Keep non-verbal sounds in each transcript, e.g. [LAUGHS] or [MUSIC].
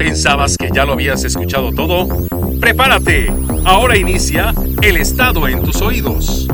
¿Pensabas que ya lo habías escuchado todo? Prepárate. Ahora inicia El Estado en tus oídos.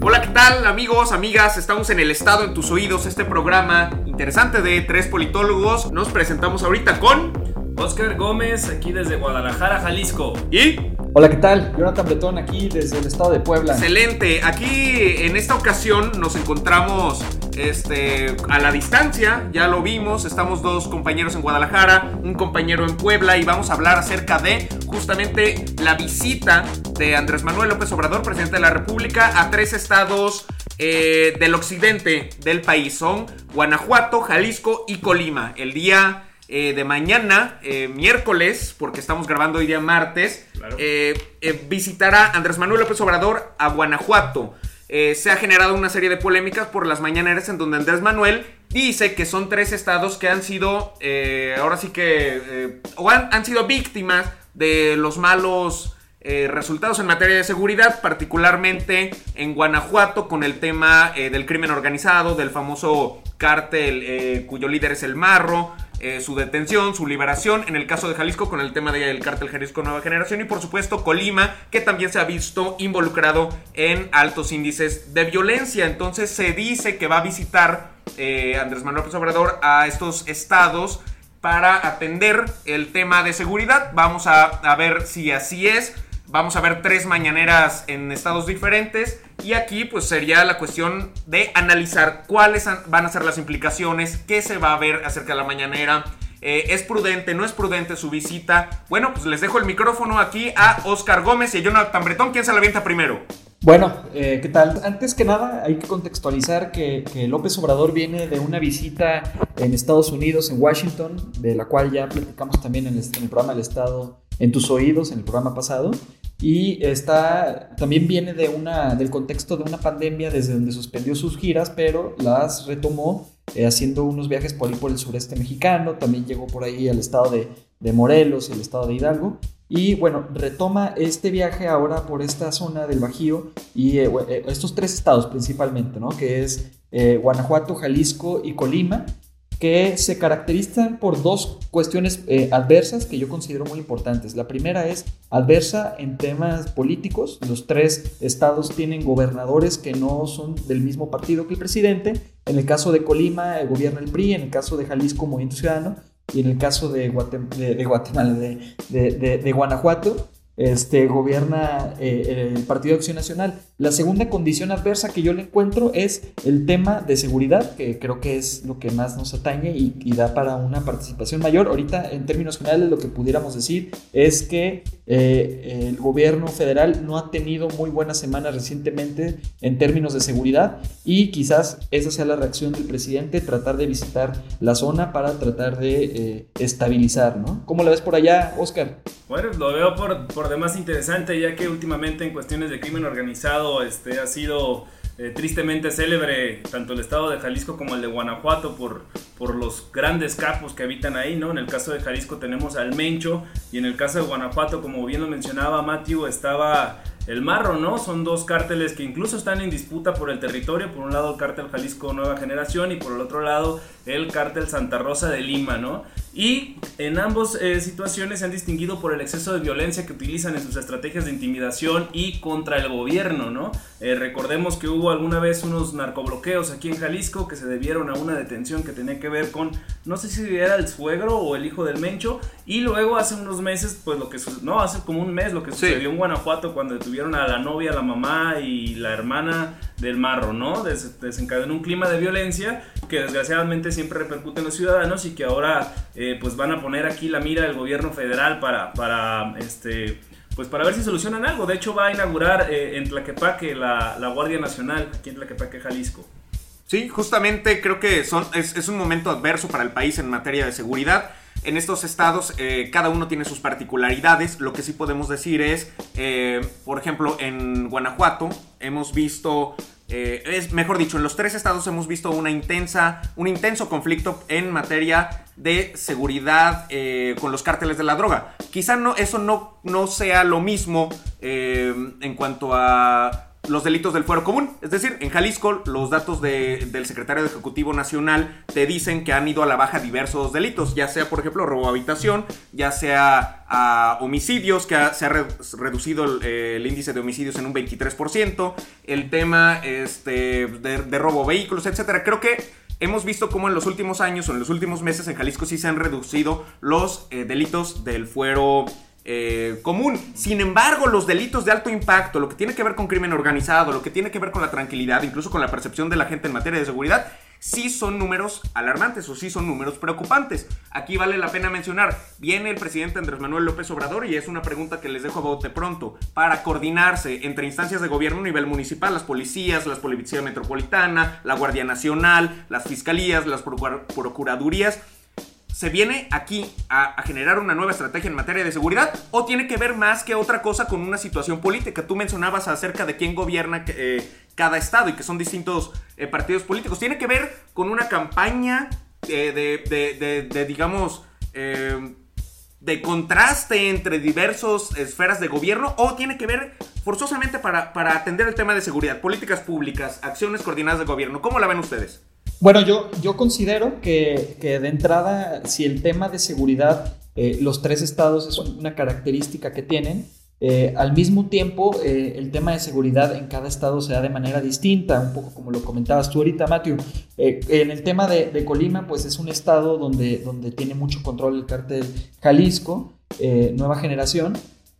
Hola, ¿qué tal amigos, amigas? Estamos en El Estado en tus oídos, este programa interesante de tres politólogos. Nos presentamos ahorita con... Oscar Gómez, aquí desde Guadalajara, Jalisco. Y... Hola, ¿qué tal? Jonathan Bretón aquí desde el estado de Puebla. Excelente. Aquí en esta ocasión nos encontramos este, a la distancia, ya lo vimos, estamos dos compañeros en Guadalajara, un compañero en Puebla y vamos a hablar acerca de justamente la visita de Andrés Manuel López Obrador, presidente de la República, a tres estados eh, del occidente del país. Son Guanajuato, Jalisco y Colima. El día eh, de mañana, eh, miércoles, porque estamos grabando hoy día martes, visitará Andrés Manuel López Obrador a Guanajuato. Se ha generado una serie de polémicas por las mañaneras en donde Andrés Manuel dice que son tres estados que han sido, ahora sí que, o han, sido víctimas de los malos resultados en materia de seguridad, particularmente en Guanajuato con el tema del crimen organizado, del famoso cártel cuyo líder es el Marro, eh, su detención, su liberación, en el caso de Jalisco con el tema del cártel Jalisco Nueva Generación y por supuesto Colima, que también se ha visto involucrado en altos índices de violencia. Entonces se dice que va a visitar eh, Andrés Manuel López Obrador a estos estados para atender el tema de seguridad. Vamos a, a ver si así es. Vamos a ver tres mañaneras en estados diferentes y aquí pues sería la cuestión de analizar cuáles van a ser las implicaciones, qué se va a ver acerca de la mañanera, eh, ¿Es prudente? ¿No es prudente su visita? Bueno, pues les dejo el micrófono aquí a Oscar Gómez y a Jonathan Bretón. ¿Quién se la avienta primero? Bueno, eh, ¿qué tal? Antes que nada hay que contextualizar que, López Obrador viene de una visita en Estados Unidos, en Washington, de la cual ya platicamos también en el, en el programa del Estado en tus oídos, en el programa pasado. Y está, también viene de una, del contexto de una pandemia desde donde suspendió sus giras, pero las retomó eh, haciendo unos viajes por ahí por el sureste mexicano. También llegó por ahí al estado de, de Morelos, el estado de Hidalgo. Y bueno, retoma este viaje ahora por esta zona del Bajío y eh, eh, estos tres estados principalmente, ¿no? Que es Guanajuato, Jalisco y Colima que se caracterizan por dos cuestiones eh, adversas que yo considero muy importantes. La primera es adversa en temas políticos. Los tres estados tienen gobernadores que no son del mismo partido que el presidente. En el caso de Colima, el gobierna el PRI. En el caso de Jalisco, Movimiento Ciudadano. Y en el caso de, de, Guatemala, de Guanajuato, este, gobierna eh, el Partido Acción Nacional. La segunda condición adversa que yo le encuentro es el tema de seguridad, que creo que es lo que más nos atañe y, da para una participación mayor. Ahorita, en términos generales, lo que pudiéramos decir es que eh, el gobierno federal no ha tenido muy buenas semanas recientemente en términos de seguridad y quizás esa sea la reacción del presidente, tratar de visitar la zona para tratar de eh, estabilizar, ¿no? ¿Cómo la ves por allá, Oscar? Bueno, lo veo por, por demás interesante, ya que últimamente en cuestiones de crimen organizado este, ha sido eh, tristemente célebre tanto el estado de Jalisco como el de Guanajuato por, por los grandes capos que habitan ahí, ¿no? En el caso de Jalisco tenemos al Mencho y en el caso de Guanajuato, como bien lo mencionaba Matthew, estaba el Marro, ¿no? Son dos cárteles que incluso están en disputa por el territorio. Por un lado el cártel Jalisco Nueva Generación y por el otro lado el cártel Santa Rosa de Lima, ¿no? Y en ambas eh, situaciones se han distinguido por el exceso de violencia que utilizan en sus estrategias de intimidación y contra el gobierno, ¿no? Eh, recordemos que hubo alguna vez unos narcobloqueos aquí en Jalisco que se debieron a una detención que tenía que ver con, no sé si era el suegro o el hijo del Mencho, y luego hace unos meses, pues lo que, no, hace como un mes lo que sucedió en Guanajuato cuando detuvieron a la novia, la mamá y la hermana del marro, ¿no? desencadenó un clima de violencia que desgraciadamente siempre repercute en los ciudadanos y que ahora eh, pues van a poner aquí la mira del gobierno federal para, para este pues para ver si solucionan algo. De hecho va a inaugurar eh, en Tlaquepaque la, la, Guardia Nacional, aquí en Tlaquepaque, Jalisco. Sí, justamente creo que son, es, es un momento adverso para el país en materia de seguridad. En estos estados, eh, cada uno tiene sus particularidades. Lo que sí podemos decir es, eh, por ejemplo, en Guanajuato hemos visto eh, es mejor dicho, en los tres estados hemos visto una intensa, un intenso conflicto en materia de seguridad con los cárteles de la droga. Quizá no, eso no, no sea lo mismo en cuanto a los delitos del fuero común. Es decir, en Jalisco los datos del secretario de Ejecutivo Nacional te dicen que han ido a la baja diversos delitos, ya sea, por ejemplo, robo a habitación, ya sea homicidios, que se ha reducido el, índice de homicidios en un 23%, el tema este, de, robo vehículos, etc. Creo que hemos visto cómo en los últimos años o en los últimos meses en Jalisco sí se han reducido los eh, delitos del fuero eh, común. Sin embargo, los delitos de alto impacto, lo que tiene que ver con crimen organizado, lo que tiene que ver con la tranquilidad, incluso con la percepción de la gente en materia de seguridad, sí son números alarmantes o sí son números preocupantes. Aquí vale la pena mencionar, viene el presidente Andrés Manuel López Obrador y es una pregunta que les dejo a bote pronto, para coordinarse entre instancias de gobierno a nivel municipal, las policías, las policías metropolitana, la Guardia Nacional, las fiscalías, las procuradurías, ¿Se viene aquí a, generar una nueva estrategia en materia de seguridad o tiene que ver más que otra cosa con una situación política? Tú mencionabas acerca de quién gobierna eh, cada estado y que son distintos eh, partidos políticos. ¿Tiene que ver con una campaña eh, de, digamos, de contraste entre diversas esferas de gobierno o tiene que ver forzosamente para atender el tema de seguridad, políticas públicas, acciones coordinadas de gobierno? ¿Cómo la ven ustedes? Bueno, yo, yo considero que, de entrada, si el tema de seguridad, eh, los tres estados es una característica que tienen, eh, al mismo tiempo, eh, el tema de seguridad en cada estado se da de manera distinta, un poco como lo comentabas tú ahorita, Matthew. en el tema de, Colima, pues es un estado donde, donde tiene mucho control el cártel Jalisco, nueva generación,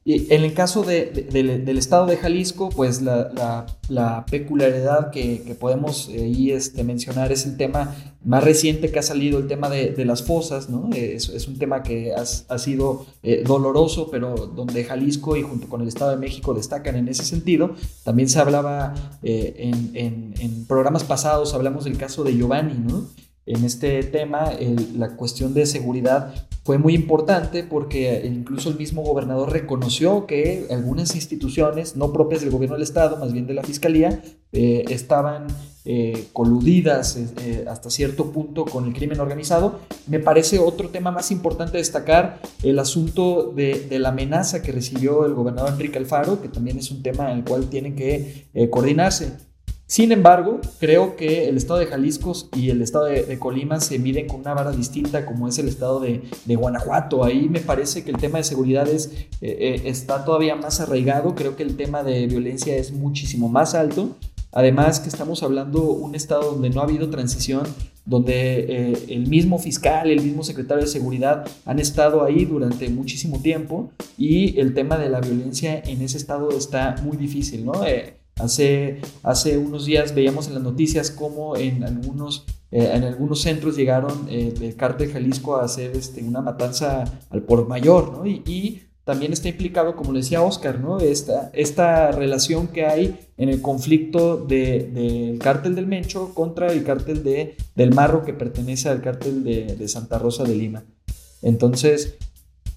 y en el caso del estado de Jalisco, pues la, peculiaridad que, podemos eh, ahí este, mencionar es el tema más reciente que ha salido, el tema de, las fosas, ¿no? Es, un tema que ha, sido eh, doloroso, pero donde Jalisco y junto con el Estado de México destacan en ese sentido. También se hablaba eh, en, en, programas pasados, hablamos del caso de Giovanni, ¿no? En este tema, la cuestión de seguridad fue muy importante porque incluso el mismo gobernador reconoció que algunas instituciones, no propias del gobierno del Estado, más bien de la Fiscalía, eh, estaban eh, coludidas eh, hasta cierto punto con el crimen organizado. Me parece otro tema más importante destacar el asunto de, de la amenaza que recibió el gobernador Enrique Alfaro, que también es un tema en el cual tienen que coordinarse. Sin embargo, creo que el estado de Jalisco y el estado de, Colima se miden con una vara distinta como es el estado de, Guanajuato. Ahí me parece que el tema de seguridad es, eh, eh, está todavía más arraigado. Creo que el tema de violencia es muchísimo más alto. Además que estamos hablando de un estado donde no ha habido transición, donde eh, el mismo fiscal, el mismo secretario de seguridad han estado ahí durante muchísimo tiempo y el tema de la violencia en ese estado está muy difícil, ¿no? Hace, hace unos días veíamos en las noticias cómo en algunos, eh, en algunos centros llegaron eh, el cártel Jalisco a hacer este, una matanza al por mayor, ¿no? Y, también está implicado, como le decía Oscar, ¿no? Esta, esta relación que hay en el conflicto del de, cártel del Mencho contra el cártel de, del Marro que pertenece al cártel de Santa Rosa de Lima. Entonces,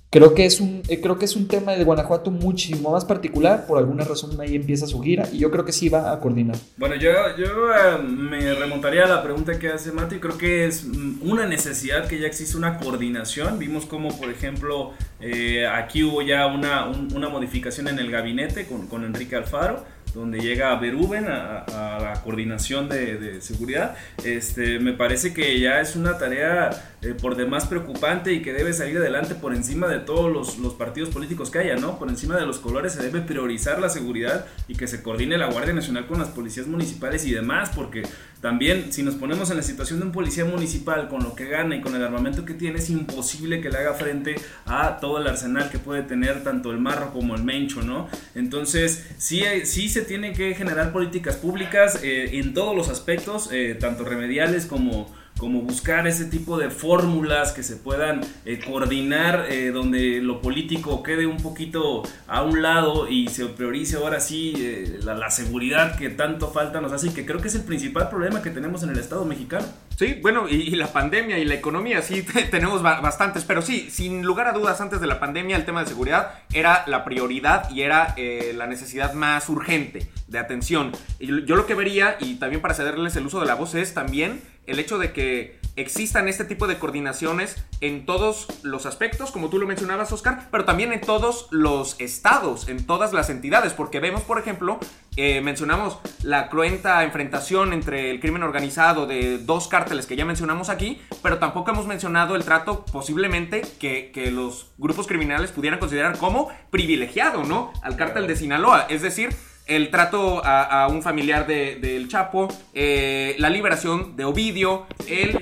Creo que, es un, eh, creo que es un tema de Guanajuato muchísimo más particular, por alguna razón ahí empieza su gira y yo creo que sí va a coordinar. Bueno, yo, yo eh, me remontaría a la pregunta que hace Mati, creo que es mm, una necesidad que ya existe una coordinación, vimos como por ejemplo eh, aquí hubo ya una, una modificación en el gabinete con, con Enrique Alfaro, donde llega Beruben a, a la coordinación de, de, seguridad, este, me parece que ya es una tarea eh, por demás preocupante y que debe salir adelante por encima de todos los, los, partidos políticos que haya, ¿no? Por encima de los colores se debe priorizar la seguridad y que se coordine la Guardia Nacional con las policías municipales y demás, porque también, si nos ponemos en la situación de un policía municipal con lo que gana y con el armamento que tiene, es imposible que le haga frente a todo el arsenal que puede tener tanto el marro como el mencho, ¿no? Entonces, sí, sí se tienen que generar políticas públicas eh, en todos los aspectos, eh, tanto remediales como como buscar ese tipo de fórmulas que se puedan eh, coordinar donde lo político quede un poquito a un lado y se priorice ahora sí eh, la, seguridad que tanto falta nos hace y que creo que es el principal problema que tenemos en el Estado mexicano. Sí, bueno, y, la pandemia y la economía, sí, [LAUGHS] tenemos bastantes, pero sí, sin lugar a dudas, antes de la pandemia el tema de seguridad era la prioridad y era eh, la necesidad más urgente de atención. Y yo lo que vería, y también para cederles el uso de la voz, es también el hecho de que existan este tipo de coordinaciones en todos los aspectos, como tú lo mencionabas, Oscar, pero también en todos los estados, en todas las entidades, porque vemos, por ejemplo, eh, mencionamos la cruenta enfrentación entre el crimen organizado de dos cárteles que ya mencionamos aquí, pero tampoco hemos mencionado el trato posiblemente que, que los grupos criminales pudieran considerar como privilegiado, ¿no? Al cártel de Sinaloa, es decir, el trato a, un familiar del de, Chapo, eh, la liberación de Ovidio,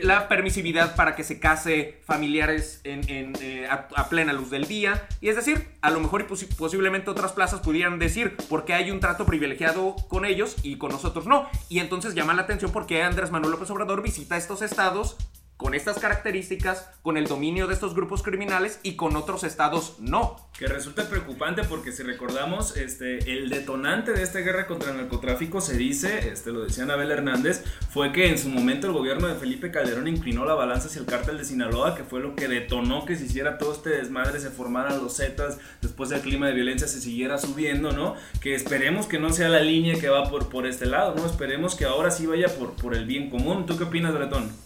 la permisividad para que se case familiares eh, a, plena luz del día. Y es decir, a lo mejor y posiblemente otras plazas pudieran decir por qué hay un trato privilegiado con ellos y con nosotros no. Y entonces llama la atención porque Andrés Manuel López Obrador visita estos estados con estas características, con el dominio de estos grupos criminales y con otros estados no. Que resulta preocupante porque si recordamos, este, el detonante de esta guerra contra el narcotráfico se dice, este, lo decía Anabel Hernández, fue que en su momento el gobierno de Felipe Calderón inclinó la balanza hacia el cártel de Sinaloa, que fue lo que detonó que se hiciera todo este desmadre, se formaran los Zetas, después del clima de violencia se siguiera subiendo, ¿no? Que esperemos que no sea la línea que va por, por este lado, ¿no? Esperemos que ahora sí vaya por, por el bien común. ¿Tú qué opinas, Bretón?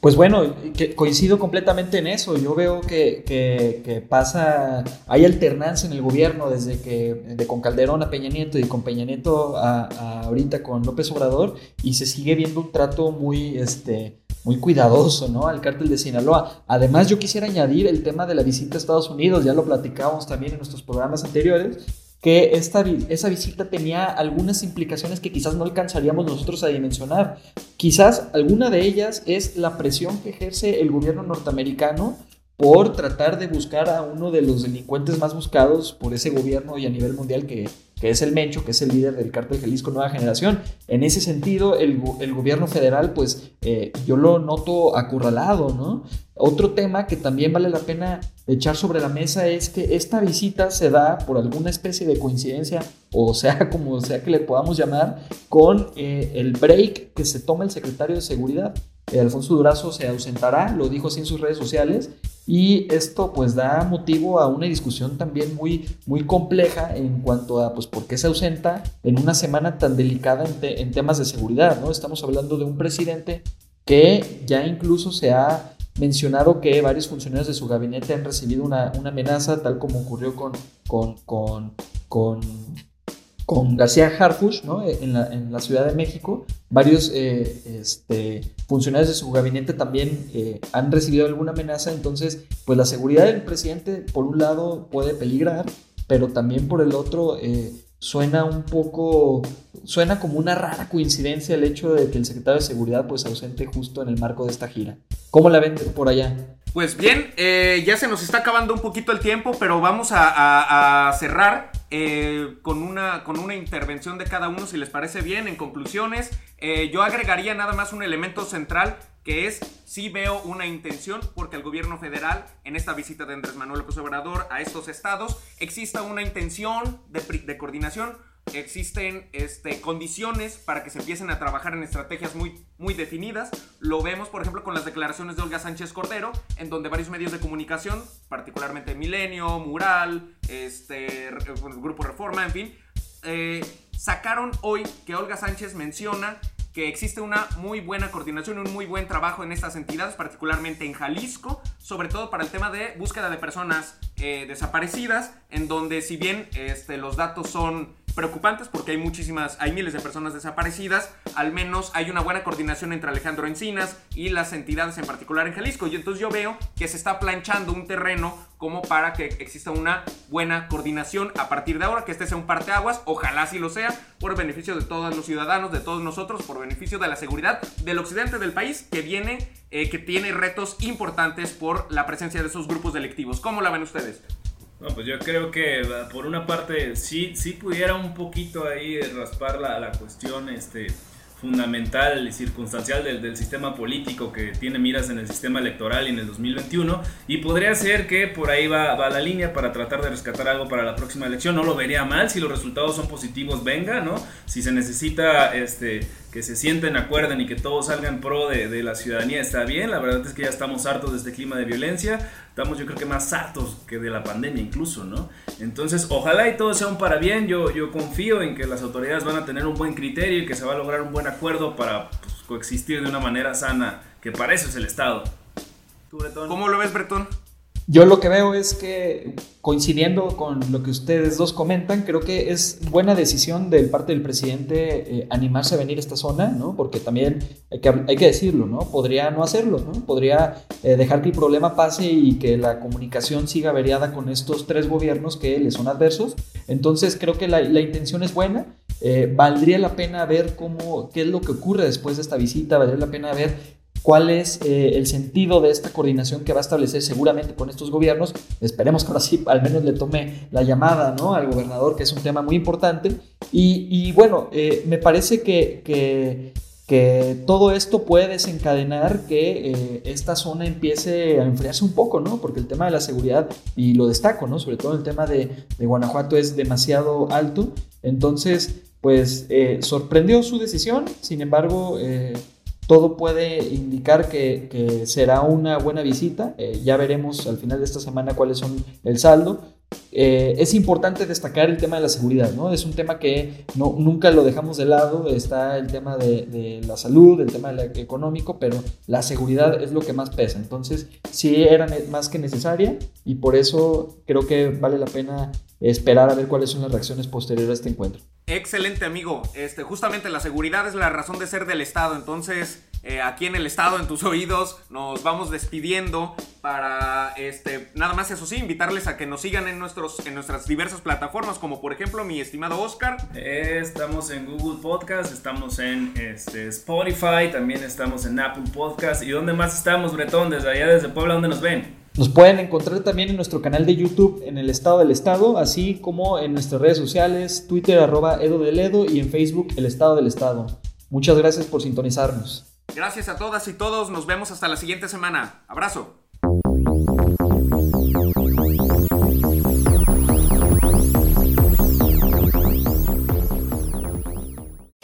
Pues bueno, que coincido completamente en eso. Yo veo que, que, pasa, hay alternancia en el gobierno desde que de con Calderón a Peña Nieto y con Peña Nieto a, ahorita con López Obrador y se sigue viendo un trato muy, este, muy cuidadoso, ¿no? Al cártel de Sinaloa. Además, yo quisiera añadir el tema de la visita a Estados Unidos. Ya lo platicábamos también en nuestros programas anteriores que esta, esa visita tenía algunas implicaciones que quizás no alcanzaríamos nosotros a dimensionar. Quizás alguna de ellas es la presión que ejerce el gobierno norteamericano por tratar de buscar a uno de los delincuentes más buscados por ese gobierno y a nivel mundial que, que es el Mencho, que es el líder del cártel Jalisco Nueva Generación. En ese sentido, el, gobierno federal, pues eh, yo lo noto acurralado, ¿no? Otro tema que también vale la pena echar sobre la mesa es que esta visita se da por alguna especie de coincidencia, o sea, [LAUGHS] como sea que le podamos llamar, con eh, el break que se toma el secretario de Seguridad. Eh, Alfonso Durazo se ausentará, lo dijo así en sus redes sociales, y esto pues da motivo a una discusión también muy, muy compleja en cuanto a pues por qué se ausenta en una semana tan delicada en, temas de seguridad, ¿no? Estamos hablando de un presidente que ya incluso se ha mencionado que varios funcionarios de su gabinete han recibido una, amenaza, tal como ocurrió con, con, con con García Harfush ¿no? en, la, en, la, Ciudad de México. Varios eh, este, funcionarios de su gabinete también eh, han recibido alguna amenaza, entonces pues la seguridad del presidente por un lado puede peligrar, pero también por el otro eh, suena un poco, suena como una rara coincidencia el hecho de que el secretario de seguridad pues ausente justo en el marco de esta gira. ¿Cómo la ven por allá? Pues bien, ya se nos está acabando un poquito el tiempo, pero vamos a cerrar eh, con, una, con una intervención de cada uno, si les parece bien. En conclusiones, eh, yo agregaría nada más un elemento central que es si veo una intención porque el gobierno federal en esta visita de Andrés Manuel López Obrador a estos estados exista una intención de coordinación existen este, condiciones para que se empiecen a trabajar en estrategias muy, muy definidas. Lo vemos, por ejemplo, con las declaraciones de Olga Sánchez Cordero, en donde varios medios de comunicación, particularmente Milenio, Mural, este, el Grupo Reforma, en fin, eh, sacaron hoy que Olga Sánchez menciona que existe una muy buena coordinación, un muy buen trabajo en estas entidades, particularmente en Jalisco, sobre todo para el tema de búsqueda de personas eh, desaparecidas, en donde si bien este, los datos son preocupantes porque hay muchísimas, hay miles de personas desaparecidas, al menos hay una buena coordinación entre Alejandro Encinas y las entidades en particular en Jalisco. Y entonces yo veo que se está planchando un terreno como para que exista una buena coordinación a partir de ahora, que este sea un parteaguas, ojalá si lo sea, por beneficio de todos los ciudadanos, de todos nosotros, por beneficio de la seguridad del occidente del país que viene, eh, que tiene retos importantes por la presencia de esos grupos delictivos. ¿Cómo la ven ustedes? No, pues yo creo que por una parte sí, sí pudiera un poquito ahí raspar la, la cuestión este, fundamental y circunstancial del, del, sistema político que tiene miras en el sistema electoral y en el 2021 y podría ser que por ahí va, va, la línea para tratar de rescatar algo para la próxima elección, no lo vería mal si los resultados son positivos, venga, ¿no? Si se necesita este, que se sienten, acuerden y que todos salgan pro de, de, la ciudadanía está bien. La verdad es que ya estamos hartos de este clima de violencia. Estamos yo creo que más hartos que de la pandemia incluso, ¿no? Entonces, ojalá y todo sea un para bien. Yo, yo confío en que las autoridades van a tener un buen criterio y que se va a lograr un buen acuerdo para pues, coexistir de una manera sana, que para eso es el Estado. ¿Tú, Bretón? ¿Cómo lo ves, Bretón? Yo lo que veo es que, coincidiendo con lo que ustedes dos comentan, creo que es buena decisión del parte del presidente eh, animarse a venir a esta zona, ¿no? Porque también hay que, hay que decirlo, ¿no? Podría no hacerlo, ¿no? Podría eh, dejar que el problema pase y que la comunicación siga variada con estos tres gobiernos que le son adversos. Entonces creo que la, la intención es buena. Eh, valdría la pena ver cómo, qué es lo que ocurre después de esta visita, valdría la pena ver cuál es eh, el sentido de esta coordinación que va a establecer seguramente con estos gobiernos. Esperemos que ahora sí al menos le tome la llamada ¿no? al gobernador, que es un tema muy importante. Y, bueno, eh, me parece que, que, todo esto puede desencadenar que eh, esta zona empiece a enfriarse un poco, ¿no? Porque el tema de la seguridad, y lo destaco, ¿no? Sobre todo el tema de, de Guanajuato es demasiado alto. Entonces, pues sorprendió su decisión, sin embargo todo puede indicar que, será una buena visita. Eh, ya veremos al final de esta semana cuáles son el saldo. Eh, es importante destacar el tema de la seguridad, ¿no? Es un tema que no, nunca lo dejamos de lado. Está el tema de, la salud, el tema económico, pero la seguridad es lo que más pesa. Entonces, sí era más que necesaria y por eso creo que vale la pena esperar a ver cuáles son las reacciones posteriores a este encuentro. Excelente amigo, este, justamente la seguridad es la razón de ser del Estado, entonces eh, aquí en el Estado, en tus oídos, nos vamos despidiendo para, este, nada más eso sí, invitarles a que nos sigan en, nuestros, en nuestras diversas plataformas, como por ejemplo mi estimado Oscar. estamos en Google Podcast, estamos en este, Spotify, también estamos en Apple Podcast, ¿y dónde más estamos, Bretón? Desde allá, desde Puebla, ¿dónde nos ven? Nos pueden encontrar también en nuestro canal de YouTube en el Estado del Estado, así como en nuestras redes sociales, Twitter arroba Edo del Edo y en Facebook El Estado del Estado. Muchas gracias por sintonizarnos. Gracias a todas y todos, nos vemos hasta la siguiente semana. Abrazo.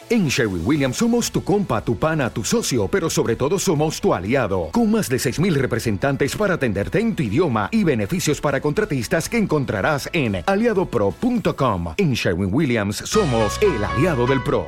En Sherwin Williams somos tu compa, tu pana, tu socio, pero sobre todo somos tu aliado, con más de 6.000 representantes para atenderte en tu idioma y beneficios para contratistas que encontrarás en aliadopro.com. En Sherwin Williams somos el aliado del PRO.